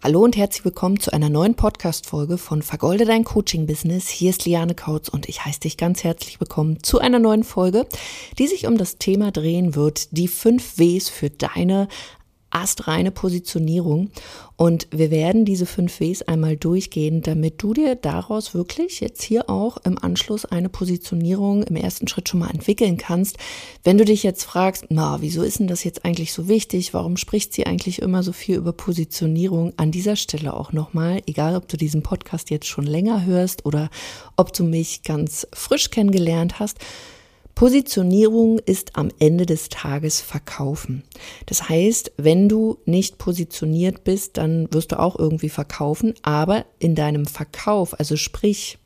Hallo und herzlich willkommen zu einer neuen Podcast-Folge von Vergolde dein Coaching-Business. Hier ist Liane Kautz und ich heiße dich ganz herzlich willkommen zu einer neuen Folge, die sich um das Thema drehen wird, die fünf Ws für deine astreine Positionierung. Und wir werden diese fünf Ws einmal durchgehen, damit du dir daraus wirklich jetzt hier auch im Anschluss eine Positionierung im ersten Schritt schon mal entwickeln kannst. Wenn du dich jetzt fragst, na, wieso ist denn das jetzt eigentlich so wichtig? Warum spricht sie eigentlich immer so viel über Positionierung? An dieser Stelle auch nochmal, egal ob du diesen Podcast jetzt schon länger hörst oder ob du mich ganz frisch kennengelernt hast, Positionierung ist am Ende des Tages Verkaufen. Das heißt, wenn du nicht positioniert bist, dann wirst du auch irgendwie verkaufen, aber in deinem Verkauf, also sprich,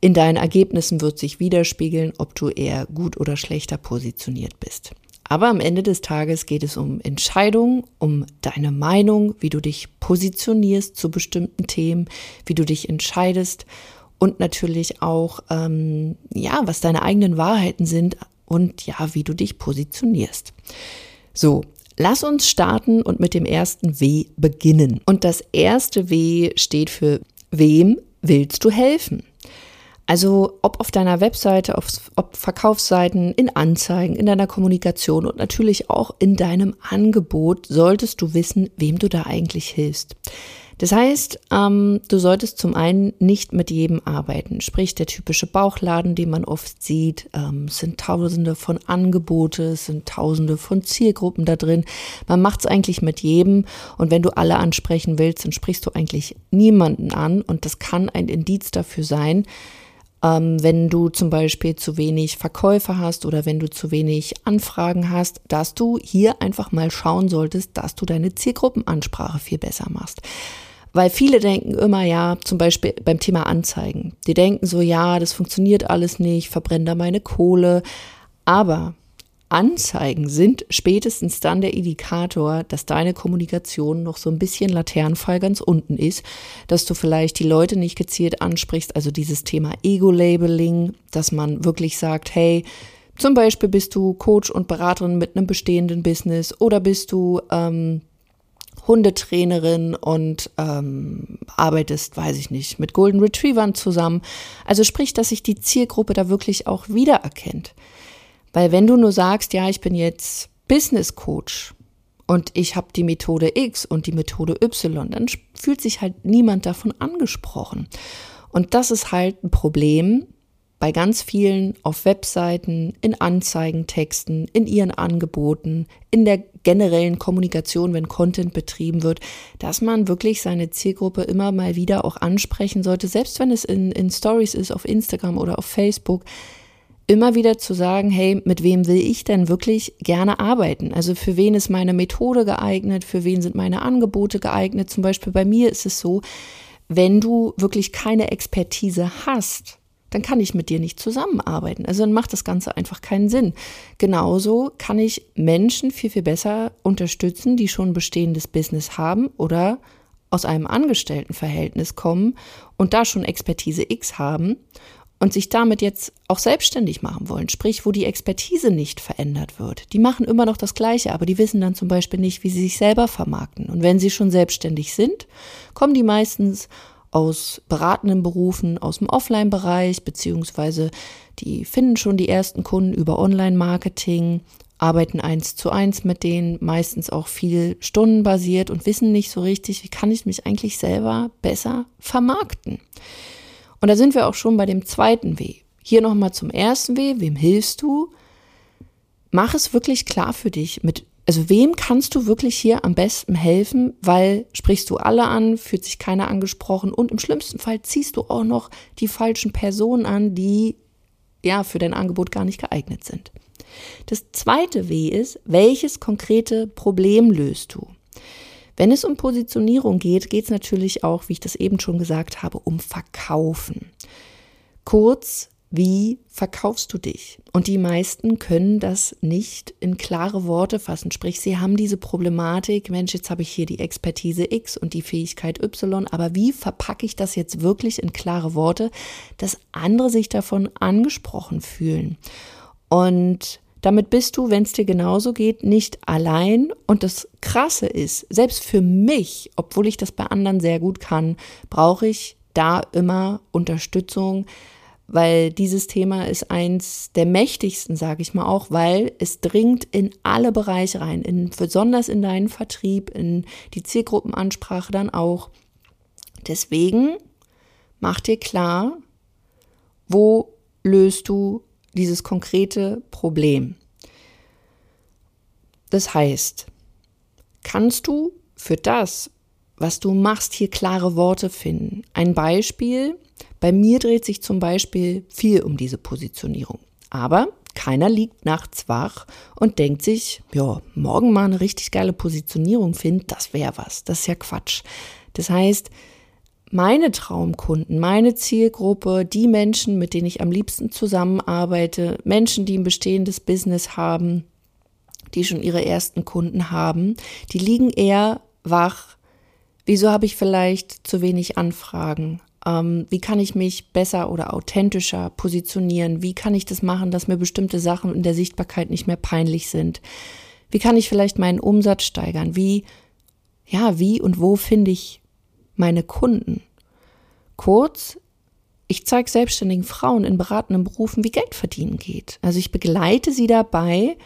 in deinen Ergebnissen wird sich widerspiegeln, ob du eher gut oder schlechter positioniert bist. Aber am Ende des Tages geht es um Entscheidungen, um deine Meinung, wie du dich positionierst zu bestimmten Themen, wie du dich entscheidest und natürlich auch, ähm, ja, was deine eigenen Wahrheiten sind und ja, wie du dich positionierst. So, lass uns starten und mit dem ersten W beginnen. Und das erste W steht für wem willst du helfen? Also ob auf deiner Webseite, auf, ob Verkaufsseiten, in Anzeigen, in deiner Kommunikation und natürlich auch in deinem Angebot solltest du wissen, wem du da eigentlich hilfst. Das heißt, ähm, du solltest zum einen nicht mit jedem arbeiten. Sprich, der typische Bauchladen, den man oft sieht, ähm, sind tausende von Angebote, sind tausende von Zielgruppen da drin. Man macht es eigentlich mit jedem und wenn du alle ansprechen willst, dann sprichst du eigentlich niemanden an und das kann ein Indiz dafür sein, ähm, wenn du zum Beispiel zu wenig Verkäufer hast oder wenn du zu wenig Anfragen hast, dass du hier einfach mal schauen solltest, dass du deine Zielgruppenansprache viel besser machst. Weil viele denken immer, ja, zum Beispiel beim Thema Anzeigen. Die denken so, ja, das funktioniert alles nicht, verbrenne da meine Kohle. Aber Anzeigen sind spätestens dann der Indikator, dass deine Kommunikation noch so ein bisschen Laternenfall ganz unten ist, dass du vielleicht die Leute nicht gezielt ansprichst, also dieses Thema Ego-Labeling, dass man wirklich sagt, hey, zum Beispiel bist du Coach und Beraterin mit einem bestehenden Business oder bist du ähm, Hundetrainerin und ähm, arbeitest, weiß ich nicht, mit Golden Retrievern zusammen. Also sprich, dass sich die Zielgruppe da wirklich auch wiedererkennt. Weil wenn du nur sagst, ja, ich bin jetzt Business Coach und ich habe die Methode X und die Methode Y, dann fühlt sich halt niemand davon angesprochen. Und das ist halt ein Problem, bei ganz vielen auf Webseiten, in Anzeigentexten, in ihren Angeboten, in der generellen Kommunikation, wenn Content betrieben wird, dass man wirklich seine Zielgruppe immer mal wieder auch ansprechen sollte, selbst wenn es in, in Stories ist, auf Instagram oder auf Facebook, immer wieder zu sagen, hey, mit wem will ich denn wirklich gerne arbeiten? Also für wen ist meine Methode geeignet? Für wen sind meine Angebote geeignet? Zum Beispiel bei mir ist es so, wenn du wirklich keine Expertise hast, dann kann ich mit dir nicht zusammenarbeiten. Also dann macht das Ganze einfach keinen Sinn. Genauso kann ich Menschen viel, viel besser unterstützen, die schon bestehendes Business haben oder aus einem Angestelltenverhältnis kommen und da schon Expertise X haben und sich damit jetzt auch selbstständig machen wollen, sprich, wo die Expertise nicht verändert wird. Die machen immer noch das Gleiche, aber die wissen dann zum Beispiel nicht, wie sie sich selber vermarkten. Und wenn sie schon selbstständig sind, kommen die meistens aus beratenden Berufen aus dem Offline-Bereich, beziehungsweise die finden schon die ersten Kunden über Online-Marketing, arbeiten eins zu eins mit denen, meistens auch viel stundenbasiert und wissen nicht so richtig, wie kann ich mich eigentlich selber besser vermarkten. Und da sind wir auch schon bei dem zweiten W. Hier nochmal zum ersten W, wem hilfst du? Mach es wirklich klar für dich, mit also wem kannst du wirklich hier am besten helfen, weil sprichst du alle an, fühlt sich keiner angesprochen und im schlimmsten Fall ziehst du auch noch die falschen Personen an, die ja für dein Angebot gar nicht geeignet sind. Das zweite W ist, welches konkrete Problem löst du? Wenn es um Positionierung geht, geht es natürlich auch, wie ich das eben schon gesagt habe, um Verkaufen. Kurz, wie verkaufst du dich? Und die meisten können das nicht in klare Worte fassen. Sprich, sie haben diese Problematik, Mensch, jetzt habe ich hier die Expertise X und die Fähigkeit Y, aber wie verpacke ich das jetzt wirklich in klare Worte, dass andere sich davon angesprochen fühlen? Und Damit bist du, wenn es dir genauso geht, nicht allein. Und das Krasse ist, selbst für mich, obwohl ich das bei anderen sehr gut kann, brauche ich da immer Unterstützung, weil dieses Thema ist eins der mächtigsten, sage ich mal auch, weil es dringt in alle Bereiche rein, in, besonders in deinen Vertrieb, in die Zielgruppenansprache dann auch. Deswegen mach dir klar, wo löst du dieses konkrete Problem. Das heißt, kannst du für das, was du machst, hier klare Worte finden. Ein Beispiel, bei mir dreht sich zum Beispiel viel um diese Positionierung. Aber keiner liegt nachts wach und denkt sich, ja, morgen mal eine richtig geile Positionierung finden, das wäre was. Das ist ja Quatsch. Das heißt, meine Traumkunden, meine Zielgruppe, die Menschen, mit denen ich am liebsten zusammenarbeite, Menschen, die ein bestehendes Business haben, die schon ihre ersten Kunden haben, die liegen eher wach. Wieso habe ich vielleicht zu wenig Anfragen? Ähm, wie kann ich mich besser oder authentischer positionieren? Wie kann ich das machen, dass mir bestimmte Sachen in der Sichtbarkeit nicht mehr peinlich sind? Wie kann ich vielleicht meinen Umsatz steigern? Wie, ja, wie und wo finde ich meine Kunden. Kurz, ich zeige selbstständigen Frauen in beratenden Berufen, wie Geld verdienen geht. Also ich begleite sie dabei,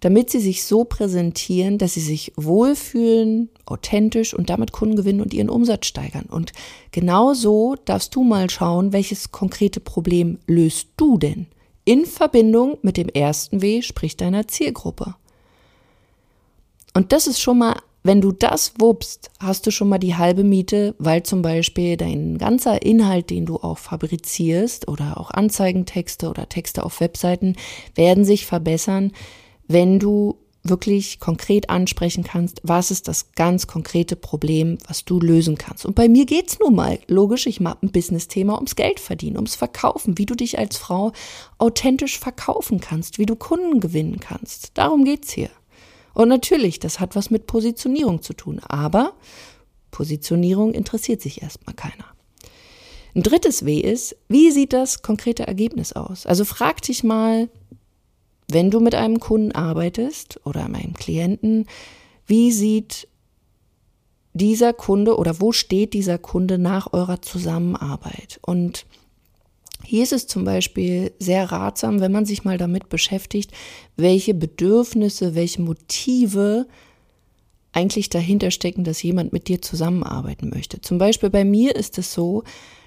damit sie sich so präsentieren, dass sie sich wohlfühlen, authentisch und damit Kunden gewinnen und ihren Umsatz steigern. Und genau so darfst du mal schauen, welches konkrete Problem löst du denn in Verbindung mit dem ersten W, sprich deiner Zielgruppe. Und das ist schon mal wenn du das wuppst, hast du schon mal die halbe Miete, weil zum Beispiel dein ganzer Inhalt, den du auch fabrizierst oder auch Anzeigentexte oder Texte auf Webseiten, werden sich verbessern, wenn du wirklich konkret ansprechen kannst, was ist das ganz konkrete Problem, was du lösen kannst. Und bei mir geht's nun mal, logisch, ich mache ein Business-Thema ums Geld verdienen, ums Verkaufen, wie du dich als Frau authentisch verkaufen kannst, wie du Kunden gewinnen kannst. Darum geht's hier. Und natürlich, das hat was mit Positionierung zu tun, aber Positionierung interessiert sich erstmal keiner. Ein drittes W ist, wie sieht das konkrete Ergebnis aus? Also frag dich mal, wenn du mit einem Kunden arbeitest oder einem Klienten, wie sieht dieser Kunde oder wo steht dieser Kunde nach eurer Zusammenarbeit? Und hier ist es zum Beispiel sehr ratsam, wenn man sich mal damit beschäftigt, welche Bedürfnisse, welche Motive eigentlich dahinter stecken, dass jemand mit dir zusammenarbeiten möchte. Zum Beispiel bei mir ist es so,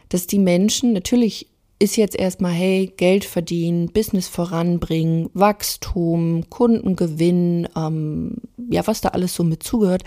dass die Menschen natürlich ist jetzt erstmal, hey, Geld verdienen, Business voranbringen, Wachstum, Kundengewinn, ähm, ja, was da alles so mit zugehört.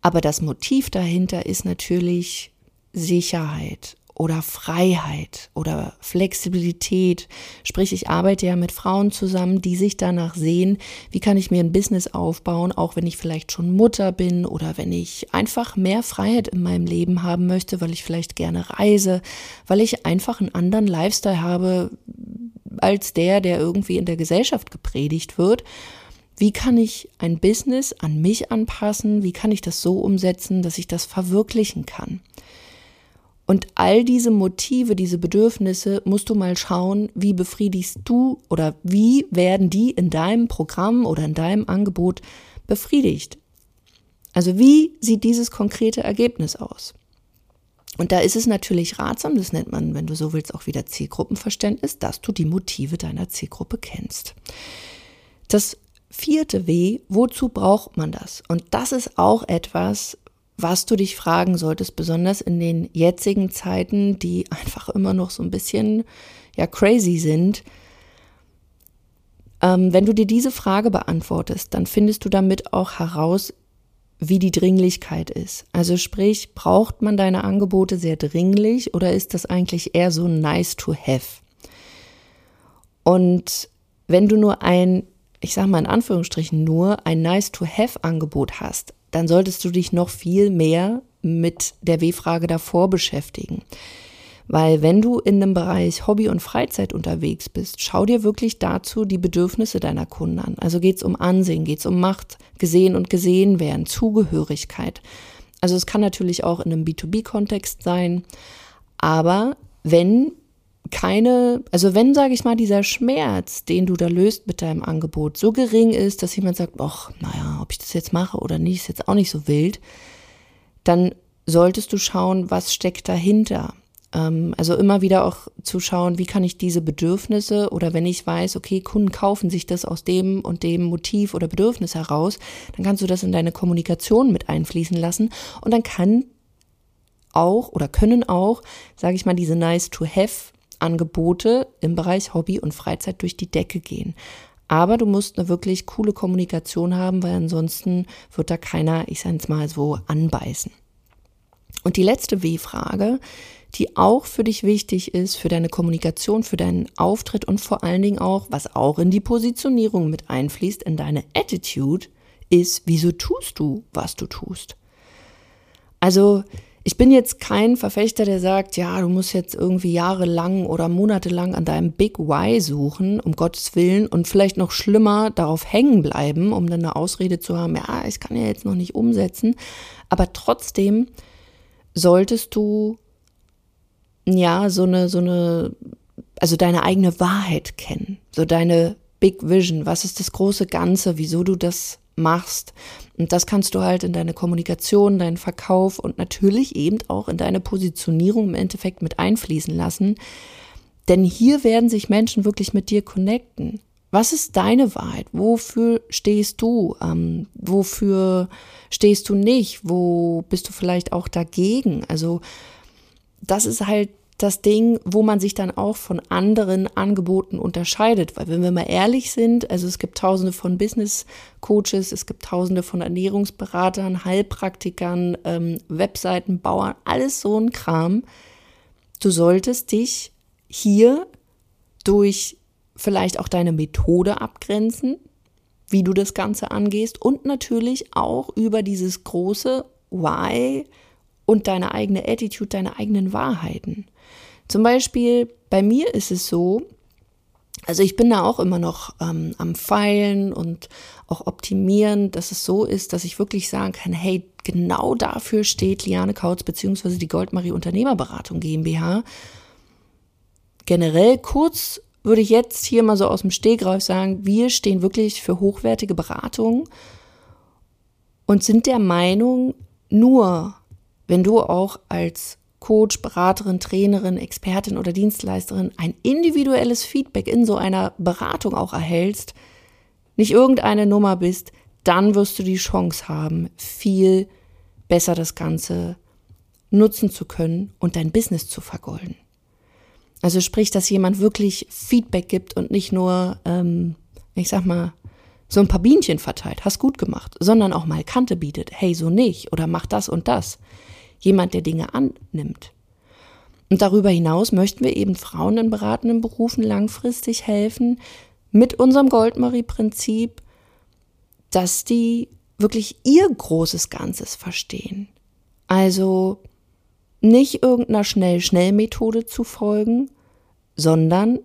Aber das Motiv dahinter ist natürlich Sicherheit oder Freiheit oder Flexibilität. Sprich, ich arbeite ja mit Frauen zusammen, die sich danach sehen, wie kann ich mir ein Business aufbauen, auch wenn ich vielleicht schon Mutter bin oder wenn ich einfach mehr Freiheit in meinem Leben haben möchte, weil ich vielleicht gerne reise, weil ich einfach einen anderen Lifestyle habe als der, der irgendwie in der Gesellschaft gepredigt wird. Wie kann ich ein Business an mich anpassen? Wie kann ich das so umsetzen, dass ich das verwirklichen kann? Und all diese Motive, diese Bedürfnisse musst du mal schauen, wie befriedigst du oder wie werden die in deinem Programm oder in deinem Angebot befriedigt. Also wie sieht dieses konkrete Ergebnis aus? Und da ist es natürlich ratsam, das nennt man, wenn du so willst, auch wieder Zielgruppenverständnis, dass du die Motive deiner Zielgruppe kennst. Das vierte W, wozu braucht man das? Und das ist auch etwas, was du dich fragen solltest, besonders in den jetzigen Zeiten, die einfach immer noch so ein bisschen ja crazy sind. Ähm, wenn du dir diese Frage beantwortest, dann findest du damit auch heraus, wie die Dringlichkeit ist. Also sprich, braucht man deine Angebote sehr dringlich oder ist das eigentlich eher so nice to have? Und wenn du nur ein, ich sag mal in Anführungsstrichen nur ein nice to have Angebot hast, dann solltest du dich noch viel mehr mit der W-Frage davor beschäftigen. Weil wenn du in dem Bereich Hobby und Freizeit unterwegs bist, schau dir wirklich dazu die Bedürfnisse deiner Kunden an. Also geht es um Ansehen, geht es um Macht, gesehen und gesehen werden, Zugehörigkeit. Also es kann natürlich auch in einem B2B-Kontext sein. Aber wenn keine, also wenn, sage ich mal, dieser Schmerz, den du da löst mit deinem Angebot, so gering ist, dass jemand sagt, ach, naja, ob ich das jetzt mache oder nicht, ist jetzt auch nicht so wild, dann solltest du schauen, was steckt dahinter. Ähm, also immer wieder auch zu schauen, wie kann ich diese Bedürfnisse oder wenn ich weiß, okay, Kunden kaufen sich das aus dem und dem Motiv oder Bedürfnis heraus, dann kannst du das in deine Kommunikation mit einfließen lassen und dann kann auch oder können auch, sage ich mal, diese nice to have Angebote im Bereich Hobby und Freizeit durch die Decke gehen. Aber du musst eine wirklich coole Kommunikation haben, weil ansonsten wird da keiner, ich sage es mal so, anbeißen. Und die letzte W-Frage, die auch für dich wichtig ist, für deine Kommunikation, für deinen Auftritt und vor allen Dingen auch, was auch in die Positionierung mit einfließt, in deine Attitude, ist, wieso tust du, was du tust? Also, ich bin jetzt kein Verfechter, der sagt, ja, du musst jetzt irgendwie jahrelang oder monatelang an deinem Big Why suchen, um Gottes Willen, und vielleicht noch schlimmer darauf hängen bleiben, um dann eine Ausrede zu haben, ja, ich kann ja jetzt noch nicht umsetzen. Aber trotzdem solltest du ja so eine, so eine, also deine eigene Wahrheit kennen, so deine Big Vision, was ist das große Ganze, wieso du das machst. Und das kannst du halt in deine Kommunikation, deinen Verkauf und natürlich eben auch in deine Positionierung im Endeffekt mit einfließen lassen. Denn hier werden sich Menschen wirklich mit dir connecten. Was ist deine Wahrheit? Wofür stehst du? Ähm, wofür stehst du nicht? Wo bist du vielleicht auch dagegen? Also das ist halt das Ding, wo man sich dann auch von anderen Angeboten unterscheidet. Weil wenn wir mal ehrlich sind, also es gibt tausende von Business Coaches, es gibt tausende von Ernährungsberatern, Heilpraktikern, ähm, Webseitenbauern, alles so ein Kram. Du solltest dich hier durch vielleicht auch deine Methode abgrenzen, wie du das Ganze angehst und natürlich auch über dieses große Why und deine eigene Attitude, deine eigenen Wahrheiten. Zum Beispiel bei mir ist es so, also ich bin da auch immer noch ähm, am Feilen und auch optimieren, dass es so ist, dass ich wirklich sagen kann, hey, genau dafür steht Liane Kautz beziehungsweise die Goldmarie Unternehmerberatung GmbH. Generell kurz würde ich jetzt hier mal so aus dem Stegreif sagen, wir stehen wirklich für hochwertige Beratung und sind der Meinung, nur wenn du auch als Coach, Beraterin, Trainerin, Expertin oder Dienstleisterin ein individuelles Feedback in so einer Beratung auch erhältst, nicht irgendeine Nummer bist, dann wirst du die Chance haben, viel besser das Ganze nutzen zu können und dein Business zu vergolden. Also sprich, dass jemand wirklich Feedback gibt und nicht nur, ähm, ich sag mal, so ein paar Bienchen verteilt, hast gut gemacht, sondern auch mal Kante bietet, hey, so nicht oder mach das und das jemand, der Dinge annimmt. Und darüber hinaus möchten wir eben Frauen in beratenden Berufen langfristig helfen mit unserem Goldmarie-Prinzip, dass die wirklich ihr großes Ganzes verstehen. Also nicht irgendeiner Schnell-Schnell-Methode zu folgen, sondern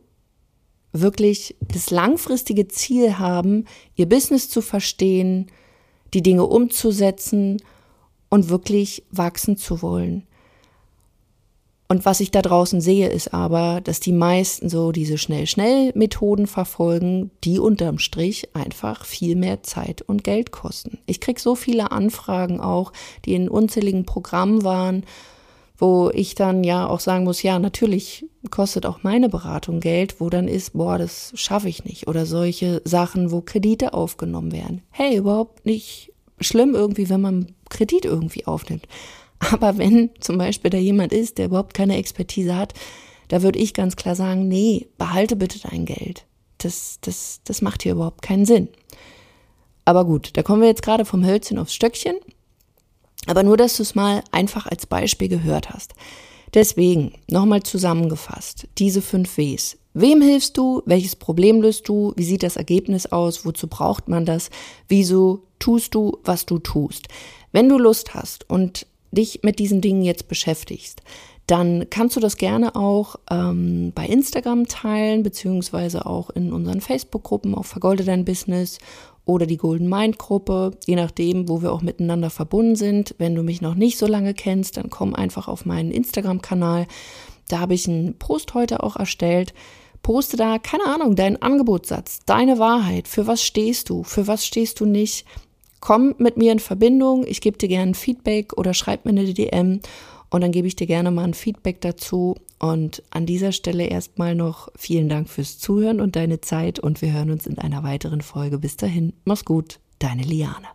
wirklich das langfristige Ziel haben, ihr Business zu verstehen, die Dinge umzusetzen und wirklich wachsen zu wollen. Und was ich da draußen sehe, ist aber, dass die meisten so diese Schnell-Schnell-Methoden verfolgen, die unterm Strich einfach viel mehr Zeit und Geld kosten. Ich kriege so viele Anfragen auch, die in unzähligen Programmen waren, wo ich dann ja auch sagen muss, ja, natürlich kostet auch meine Beratung Geld, wo dann ist, boah, das schaffe ich nicht. Oder solche Sachen, wo Kredite aufgenommen werden. Hey, überhaupt nicht schlimm irgendwie, wenn man Kredit irgendwie aufnimmt. Aber wenn zum Beispiel da jemand ist, der überhaupt keine Expertise hat, da würde ich ganz klar sagen, nee, behalte bitte dein Geld. Das, das, das macht hier überhaupt keinen Sinn. Aber gut, da kommen wir jetzt gerade vom Hölzchen aufs Stöckchen. Aber nur, dass du es mal einfach als Beispiel gehört hast. Deswegen, nochmal zusammengefasst, diese fünf Ws. Wem hilfst du? Welches Problem löst du? Wie sieht das Ergebnis aus? Wozu braucht man das? Wieso tust du, was du tust? Wenn du Lust hast und dich mit diesen Dingen jetzt beschäftigst, dann kannst du das gerne auch ähm, bei Instagram teilen, beziehungsweise auch in unseren Facebook-Gruppen auf Vergolde dein Business oder die Golden Mind Gruppe, je nachdem, wo wir auch miteinander verbunden sind. Wenn du mich noch nicht so lange kennst, dann komm einfach auf meinen Instagram-Kanal. Da habe ich einen Post heute auch erstellt. Poste da, keine Ahnung, deinen Angebotssatz, deine Wahrheit. Für was stehst du? Für was stehst du nicht? Komm mit mir in Verbindung. Ich gebe dir gerne Feedback oder schreib mir eine DM und dann gebe ich dir gerne mal ein Feedback dazu. Und an dieser Stelle erstmal noch vielen Dank fürs Zuhören und deine Zeit und wir hören uns in einer weiteren Folge. Bis dahin, mach's gut, deine Liane.